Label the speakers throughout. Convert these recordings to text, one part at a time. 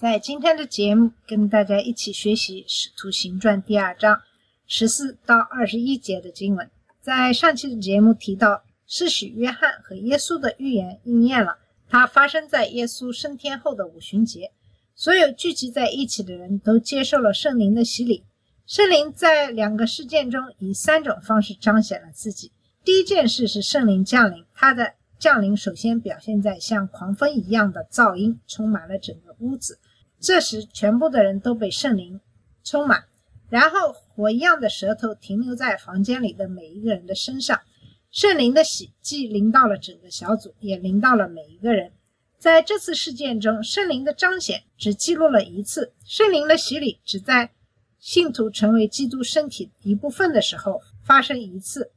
Speaker 1: 在今天的节目跟大家一起学习《使徒行传》第二章十四到二十一节的经文。在上期的节目提到，施洗约翰和耶稣的预言应验了，它发生在耶稣升天后的五旬节。所有聚集在一起的人都接受了圣灵的洗礼。圣灵在两个事件中以三种方式彰显了自己。第一件事是圣灵降临，它的降临首先表现在像狂风一样的噪音充满了整个屋子，这时全部的人都被圣灵充满，然后火一样的舌头停留在房间里的每一个人的身上。圣灵的喜既临到了整个小组，也临到了每一个人。在这次事件中，圣灵的彰显只记录了一次，圣灵的洗礼只在信徒成为基督身体一部分的时候发生一次。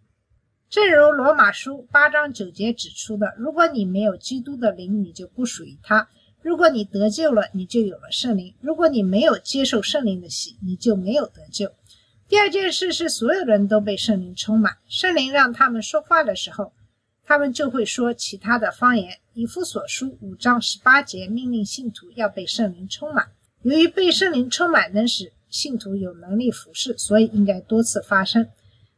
Speaker 1: 正如罗马书八章九节指出的，如果你没有基督的灵，你就不属于他；如果你得救了，你就有了圣灵；如果你没有接受圣灵的洗，你就没有得救。第二件事是，所有人都被圣灵充满，圣灵让他们说话的时候，他们就会说其他的方言。以弗所书五章十八节命令信徒要被圣灵充满。由于被圣灵充满能使信徒有能力服侍，所以应该多次发生。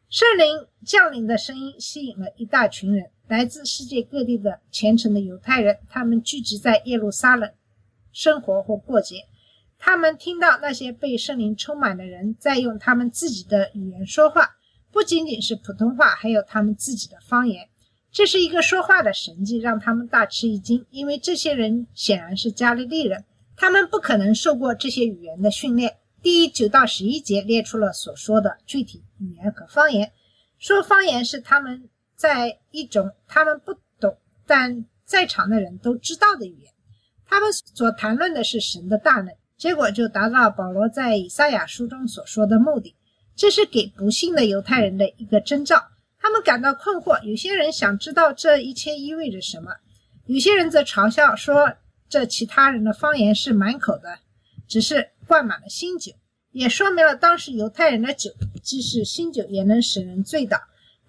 Speaker 1: 圣灵降临的声音吸引了一大群人，来自世界各地的虔诚的犹太人，他们聚集在耶路撒冷生活或过节。他们听到那些被圣灵充满的人在用他们自己的语言说话，不仅仅是普通话，还有他们自己的方言。这是一个说话的神迹，让他们大吃一惊，因为这些人显然是加利利人，他们不可能受过这些语言的训练。第九到十一节列出了所说的具体语言和方言。说方言是他们在一种他们不懂但在场的人都知道的语言。他们所谈论的是神的大能，结果就达到保罗在以赛亚书中所说的目的。这是给不信的犹太人的一个征兆。他们感到困惑，有些人想知道这一切意味着什么，有些人则嘲笑说这其他人的方言是满口的，只是灌满了新酒，也说明了当时犹太人的酒既是新酒，也能使人醉倒。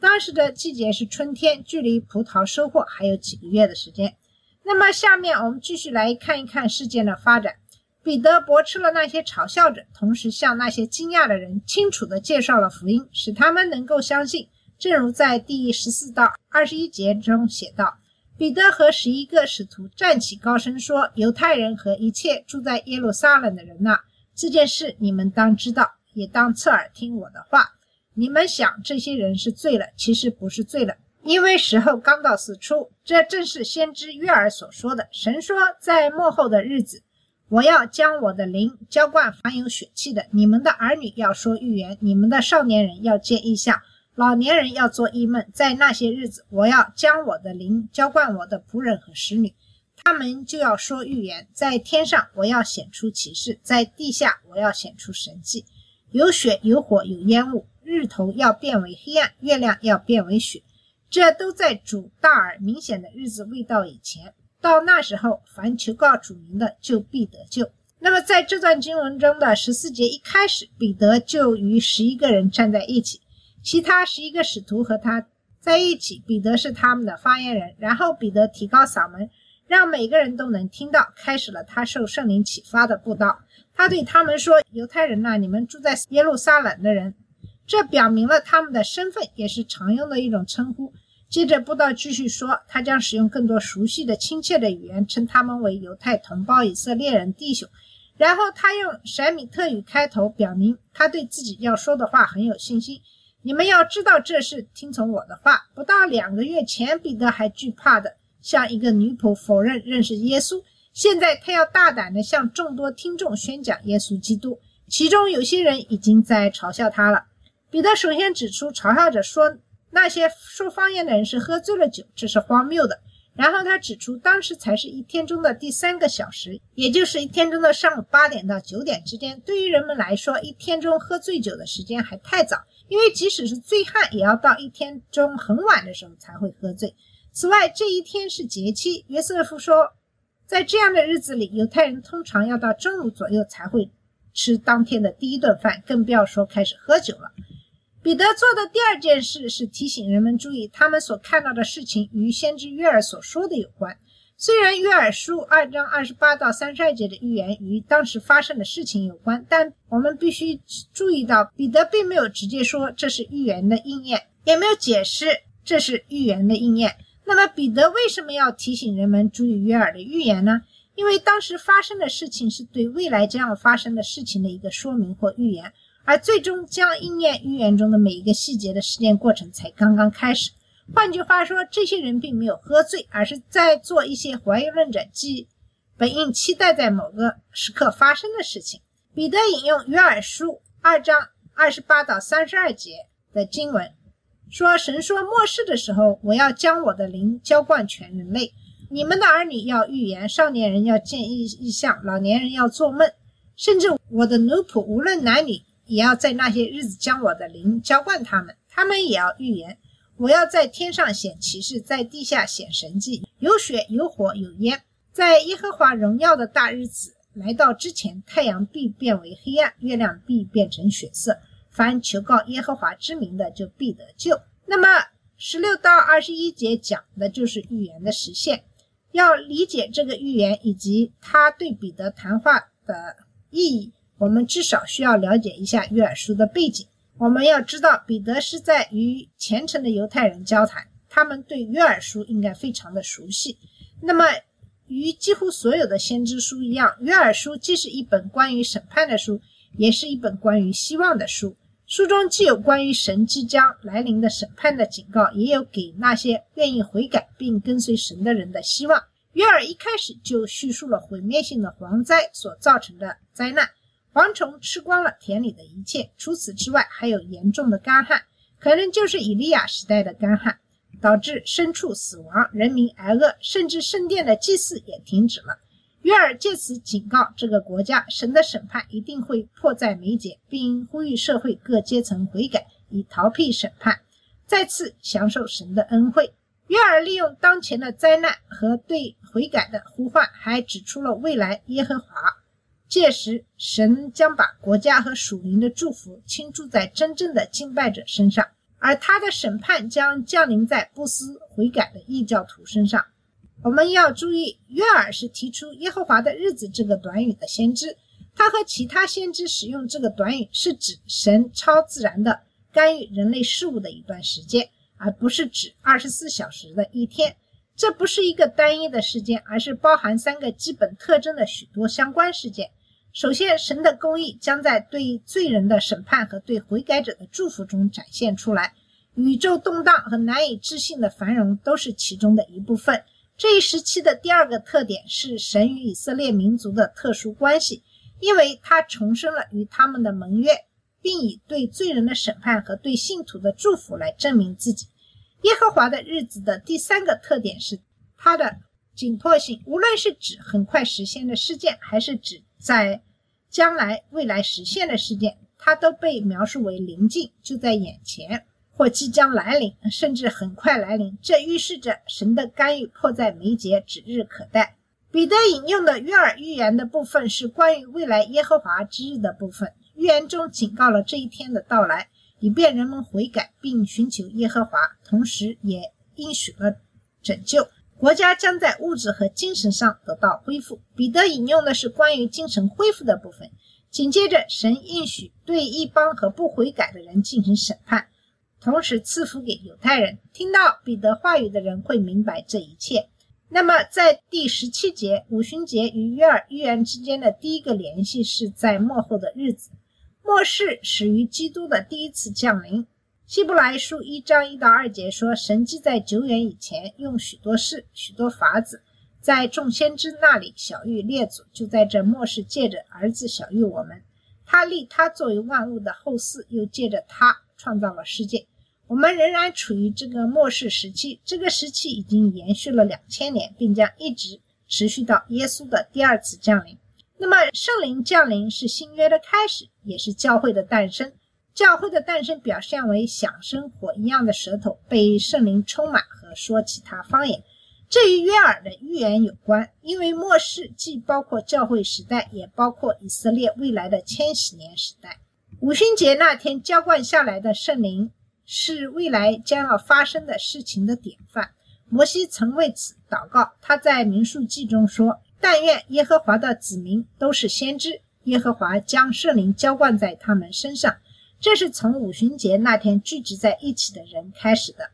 Speaker 1: 当时的季节是春天，距离葡萄收获还有几个月的时间。那么，下面我们继续来看一看事件的发展。彼得驳斥了那些嘲笑者，同时向那些惊讶的人清楚地介绍了福音，使他们能够相信。正如在第十四到二十一节中写道，彼得和十一个使徒站起高声说：“犹太人和一切住在耶路撒冷的人呐、这件事你们当知道，也当侧耳听我的话。你们想这些人是醉了，其实不是醉了，因为时候刚到四出。这正是先知约尔所说的。神说，在末后的日子，我要将我的灵浇灌凡有血气的。你们的儿女要说预言，你们的少年人要见异象。老年人要做异梦，在那些日子，我要将我的灵浇灌我的仆人和使女，他们就要说预言。在天上，我要显出启示；在地下，我要显出神迹。有血，有火，有烟雾，日头要变为黑暗，月亮要变为雪。这都在主大而明显的日子未到以前。到那时候，凡求告主名的，就必得救。那么，在这段经文中的十四节一开始，彼得就与十一个人站在一起。其他十一个使徒和他在一起，彼得是他们的发言人。然后彼得提高嗓门，让每个人都能听到，开始了他受圣灵启发的布道。他对他们说：“犹太人呐、你们住在耶路撒冷的人，这表明了他们的身份，也是常用的一种称呼。”接着布道继续说，他将使用更多熟悉的、亲切的语言称他们为犹太同胞、以色列人弟兄。然后他用闪米特语开头，表明他对自己要说的话很有信心。你们要知道这事，听从我的话。不到两个月前，彼得还惧怕的向一个女仆否认认识耶稣，现在他要大胆的向众多听众宣讲耶稣基督。其中有些人已经在嘲笑他了。彼得首先指出，嘲笑者说那些说方言的人是喝醉了酒，这是荒谬的。然后他指出，当时才是一天中的第三个小时，也就是一天中的上午八点到九点之间。对于人们来说，一天中喝醉酒的时间还太早，因为即使是醉汉，也要到一天中很晚的时候才会喝醉。此外，这一天是节期。约瑟夫说，在这样的日子里，犹太人通常要到中午左右才会吃当天的第一顿饭，更不要说开始喝酒了。彼得做的第二件事是提醒人们注意，他们所看到的事情与先知约尔所说的有关。虽然约尔书二章二十八到三十二节的预言与当时发生的事情有关，但我们必须注意到，彼得并没有直接说这是预言的应验，也没有解释这是预言的应验。那么，彼得为什么要提醒人们注意约尔的预言呢？因为当时发生的事情是对未来将要发生的事情的一个说明或预言。而最终将应验预言中的每一个细节的实践过程才刚刚开始。换句话说，这些人并没有喝醉，而是在做一些怀疑论者即本应期待在某个时刻发生的事情。彼得引用约珥书二章二十八到三十二节的经文说：“神说末世的时候，我要将我的灵浇灌全人类。你们的儿女要预言，少年人要见异异象，老年人要做梦，甚至我的奴仆无论男女。”也要在那些日子将我的灵浇灌他们，他们也要预言。我要在天上显奇事，在地下显神迹，有血有火有烟。在耶和华荣耀的大日子来到之前，太阳必变为黑暗，月亮必变成血色。凡求告耶和华之名的，就必得救。那么十六到二十一节讲的就是预言的实现。要理解这个预言以及他对彼得谈话的意义。我们至少需要了解一下约尔书的背景。我们要知道，彼得是在与虔诚的犹太人交谈，他们对约尔书应该非常的熟悉。那么，与几乎所有的先知书一样，约尔书既是一本关于审判的书，也是一本关于希望的书。书中既有关于神即将来临的审判的警告，也有给那些愿意悔改并跟随神的人的希望。约尔一开始就叙述了毁灭性的蝗灾所造成的灾难。蝗虫吃光了田里的一切，除此之外还有严重的干旱，可能就是以利亚时代的干旱，导致牲畜死亡，人民挨饿，甚至圣殿的祭祀也停止了。约尔借此警告这个国家，神的审判一定会迫在眉睫，并呼吁社会各阶层悔改，以逃避审判，再次享受神的恩惠。约尔利用当前的灾难和对悔改的呼唤，还指出了未来耶和华。届时，神将把国家和属灵的祝福倾注在真正的敬拜者身上，而他的审判将降临在不思悔改的异教徒身上。我们要注意，约尔是提出“耶和华的日子”这个短语的先知，他和其他先知使用这个短语是指神超自然的干预人类事物的一段时间，而不是指二十四小时的一天。这不是一个单一的事件，而是包含三个基本特征的许多相关事件。首先，神的公义将在对罪人的审判和对悔改者的祝福中展现出来。宇宙动荡和难以置信的繁荣都是其中的一部分。这一时期的第二个特点是神与以色列民族的特殊关系，因为他重申了与他们的盟约，并以对罪人的审判和对信徒的祝福来证明自己。耶和华的日子的第三个特点是它的紧迫性，无论是指很快实现的事件，还是指在将来未来实现的事件，它都被描述为临近，就在眼前，或即将来临，甚至很快来临。这预示着神的干预迫在眉睫，指日可待。彼得引用的约尔预言的部分是关于未来耶和华之日的部分，预言中警告了这一天的到来。以便人们悔改并寻求耶和华，同时也应许了拯救国家将在物质和精神上得到恢复。彼得引用的是关于精神恢复的部分。紧接着，神应许对一帮和不悔改的人进行审判，同时赐福给犹太人。听到彼得话语的人会明白这一切。那么，在第十七节，五旬节与约尔预言之间的第一个联系是在末后的日子。末世始于基督的第一次降临。希伯来书一章一到二节说，神既在久远以前用许多事、许多法子，在众先知那里小玉列祖，就在这末世借着儿子小玉我们。他立他作为万物的后嗣，又借着他创造了世界。我们仍然处于这个末世时期，这个时期已经延续了两千年，并将一直持续到耶稣的第二次降临。那么，圣灵降临是新约的开始，也是教会的诞生。教会的诞生表现为响声火一样的舌头被圣灵充满和说其他方言。这与约尔的预言有关，因为末世既包括教会时代，也包括以色列未来的千禧年时代。五旬节那天浇灌下来的圣灵。是未来将要发生的事情的典范。摩西曾为此祷告，他在民数记中说：“但愿耶和华的子民都是先知，耶和华将圣灵浇灌在他们身上。”这是从五旬节那天聚集在一起的人开始的。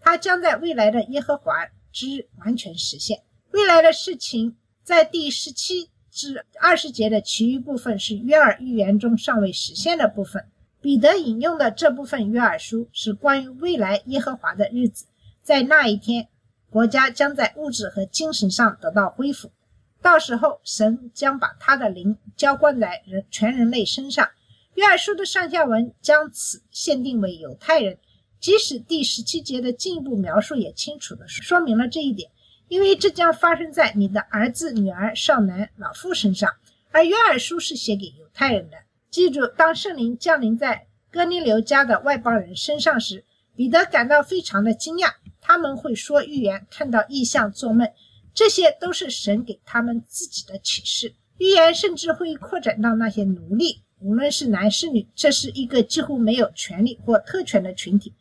Speaker 1: 他将在未来的耶和华之完全实现。未来的事情在第十七至二十节的其余部分是约尔预言中尚未实现的部分。彼得引用的这部分约珥书是关于未来耶和华的日子，在那一天，国家将在物质和精神上得到恢复，到时候神将把他的灵浇灌在人全人类身上。约珥书的上下文将此限定为犹太人，即使第十七节的进一步描述也清楚地说明了这一点，因为这将发生在你的儿子、女儿、少男、老妇身上，而约珥书是写给犹太人的。记住，当圣灵降临在哥尼流家的外邦人身上时，彼得感到非常的惊讶。他们会说预言，看到异象，做梦，这些都是神给他们自己的启示。预言甚至会扩展到那些奴隶，无论是男是女，这是一个几乎没有权利或特权的群体。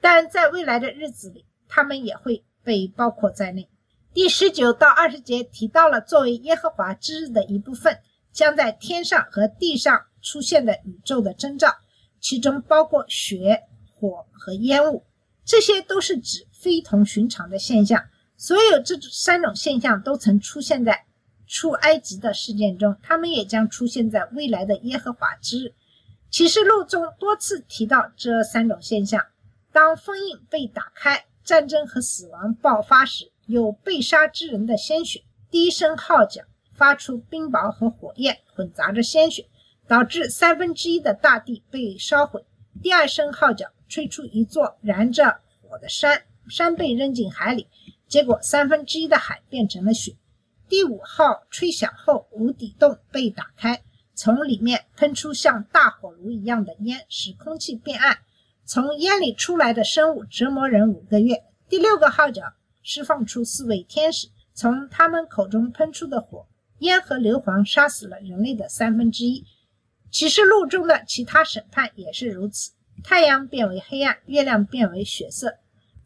Speaker 1: 但在未来的日子里，他们也会被包括在内。第十九到二十节提到了作为耶和华之日的一部分，将在天上和地上。出现的宇宙的征兆，其中包括雪、火和烟雾，这些都是指非同寻常的现象。所有这三种现象都曾出现在出埃及的事件中，他们也将出现在未来的耶和华之日。启示录中多次提到这三种现象：当封印被打开，战争和死亡爆发时，有被杀之人的鲜血；第一声号角发出冰雹和火焰，混杂着鲜血。导致三分之一的大地被烧毁。第二声号角吹出一座燃着火的山，山被扔进海里，结果三分之一的海变成了雪。第五号吹响后，无底洞被打开，从里面喷出像大火炉一样的烟，使空气变暗。从烟里出来的生物折磨人五个月。第六个号角释放出四位天使，从他们口中喷出的火、烟和硫磺杀死了人类的三分之一。启示录中的其他审判也是如此，太阳变为黑暗，月亮变为血色，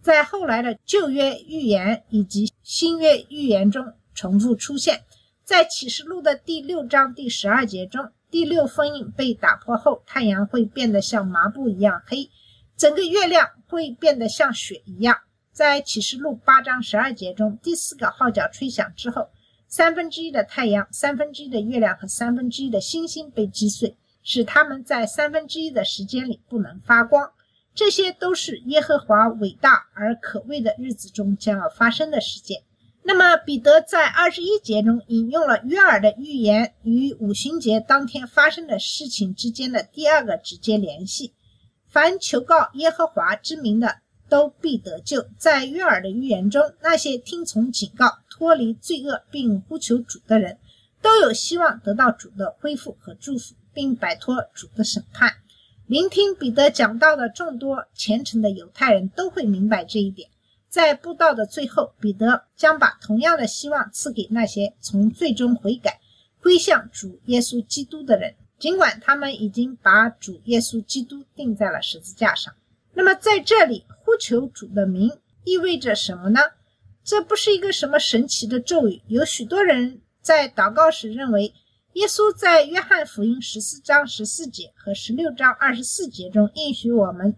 Speaker 1: 在后来的旧约预言以及新约预言中重复出现。在启示录的第六章第十二节中，第六封印被打破后，太阳会变得像麻布一样黑，整个月亮会变得像雪一样。在启示录八章十二节中，第四个号角吹响之后。三分之一的太阳、三分之一的月亮和三分之一的星星被击碎，使它们在三分之一的时间里不能发光。这些都是耶和华伟大而可畏的日子中将要发生的事件。那么，彼得在二十一节中引用了约尔的预言与五旬节当天发生的事情之间的第二个直接联系：凡求告耶和华之名的。都必得救。在约尔的预言中，那些听从警告、脱离罪恶并呼求主的人，都有希望得到主的恢复和祝福，并摆脱主的审判。聆听彼得讲道的众多虔诚的犹太人都会明白这一点。在布道的最后，彼得将把同样的希望赐给那些从最终悔改、归向主耶稣基督的人，尽管他们已经把主耶稣基督钉在了十字架上。那么，在这里呼求主的名意味着什么呢？这不是一个什么神奇的咒语。有许多人在祷告时认为，耶稣在约翰福音十四章十四节和十六章二十四节中应许我们：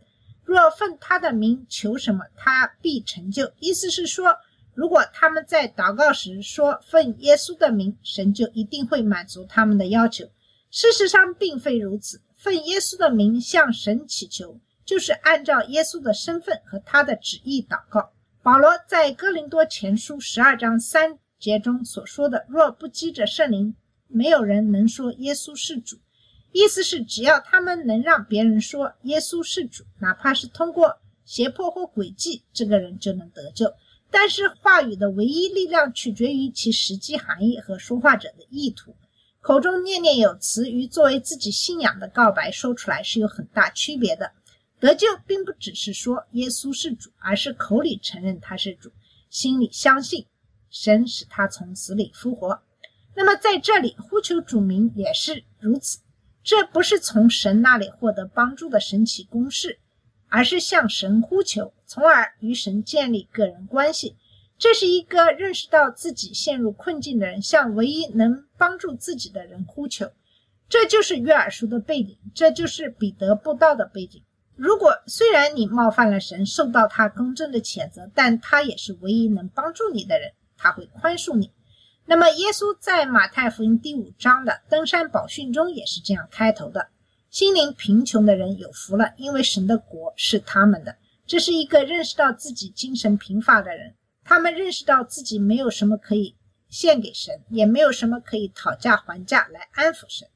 Speaker 1: 若奉他的名求什么，他必成就。意思是说，如果他们在祷告时说奉耶稣的名，神就一定会满足他们的要求。事实上，并非如此。奉耶稣的名向神祈求。就是按照耶稣的身份和他的旨意祷告。保罗在哥林多前书十二章三节中所说的：“若不记着圣灵，没有人能说耶稣是主。”意思是，只要他们能让别人说耶稣是主，哪怕是通过胁迫或诡计，这个人就能得救。但是话语的唯一力量取决于其实际含义和说话者的意图。口中念念有词与作为自己信仰的告白说出来是有很大区别的。得救并不只是说耶稣是主，而是口里承认他是主，心里相信神使他从死里复活。那么在这里呼求主名也是如此，这不是从神那里获得帮助的神奇公式，而是向神呼求，从而与神建立个人关系。这是一个认识到自己陷入困境的人向唯一能帮助自己的人呼求。这就是约珥书的背景，这就是彼得布道的背景。如果虽然你冒犯了神，受到他公正的谴责，但他也是唯一能帮助你的人，他会宽恕你。那么，耶稣在马太福音第五章的登山宝训中也是这样开头的：“心灵贫穷的人有福了，因为神的国是他们的。”这是一个认识到自己精神贫乏的人，他们认识到自己没有什么可以献给神，也没有什么可以讨价还价来安抚神。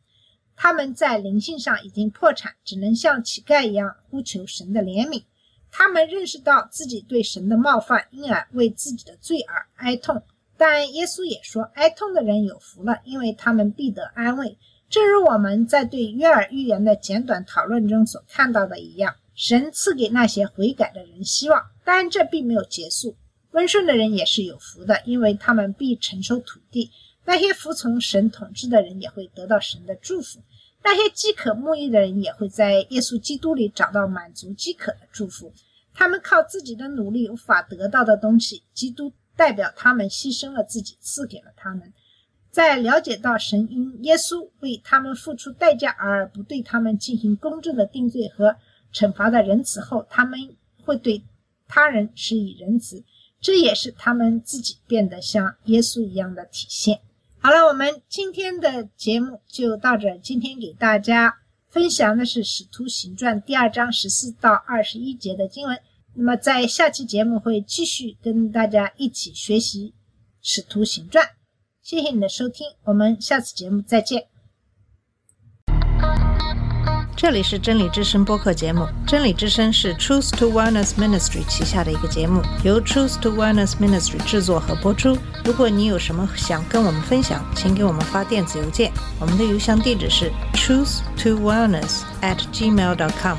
Speaker 1: 他们在灵性上已经破产，只能像乞丐一样呼求神的怜悯。他们认识到自己对神的冒犯，因而为自己的罪而哀痛。但耶稣也说，哀痛的人有福了，因为他们必得安慰。正如我们在对约尔预言的简短讨论中所看到的一样，神赐给那些悔改的人希望。但这并没有结束。温顺的人也是有福的，因为他们必承受土地。那些服从神统治的人也会得到神的祝福，那些饥渴慕义的人也会在耶稣基督里找到满足饥渴的祝福。他们靠自己的努力无法得到的东西，基督代表他们牺牲了自己，赐给了他们。在了解到神因耶稣为他们付出代价而不对他们进行公正的定罪和惩罚的仁慈后，他们会对他人施以仁慈，这也是他们自己变得像耶稣一样的体现。好了，我们今天的节目就到这。今天给大家分享的是《使徒行传》第二章十四到二十一节的经文。那么，在下期节目会继续跟大家一起学习《使徒行传》。谢谢你的收听，我们下次节目再见。
Speaker 2: 这里是真理之声播客节目。真理之声是 Truth to Wellness Ministry 旗下的一个节目，由 Truth to Wellness Ministry 制作和播出。如果你有什么想跟我们分享，请给我们发电子邮件，我们的邮箱地址是 truth to wellness at gmail dot com。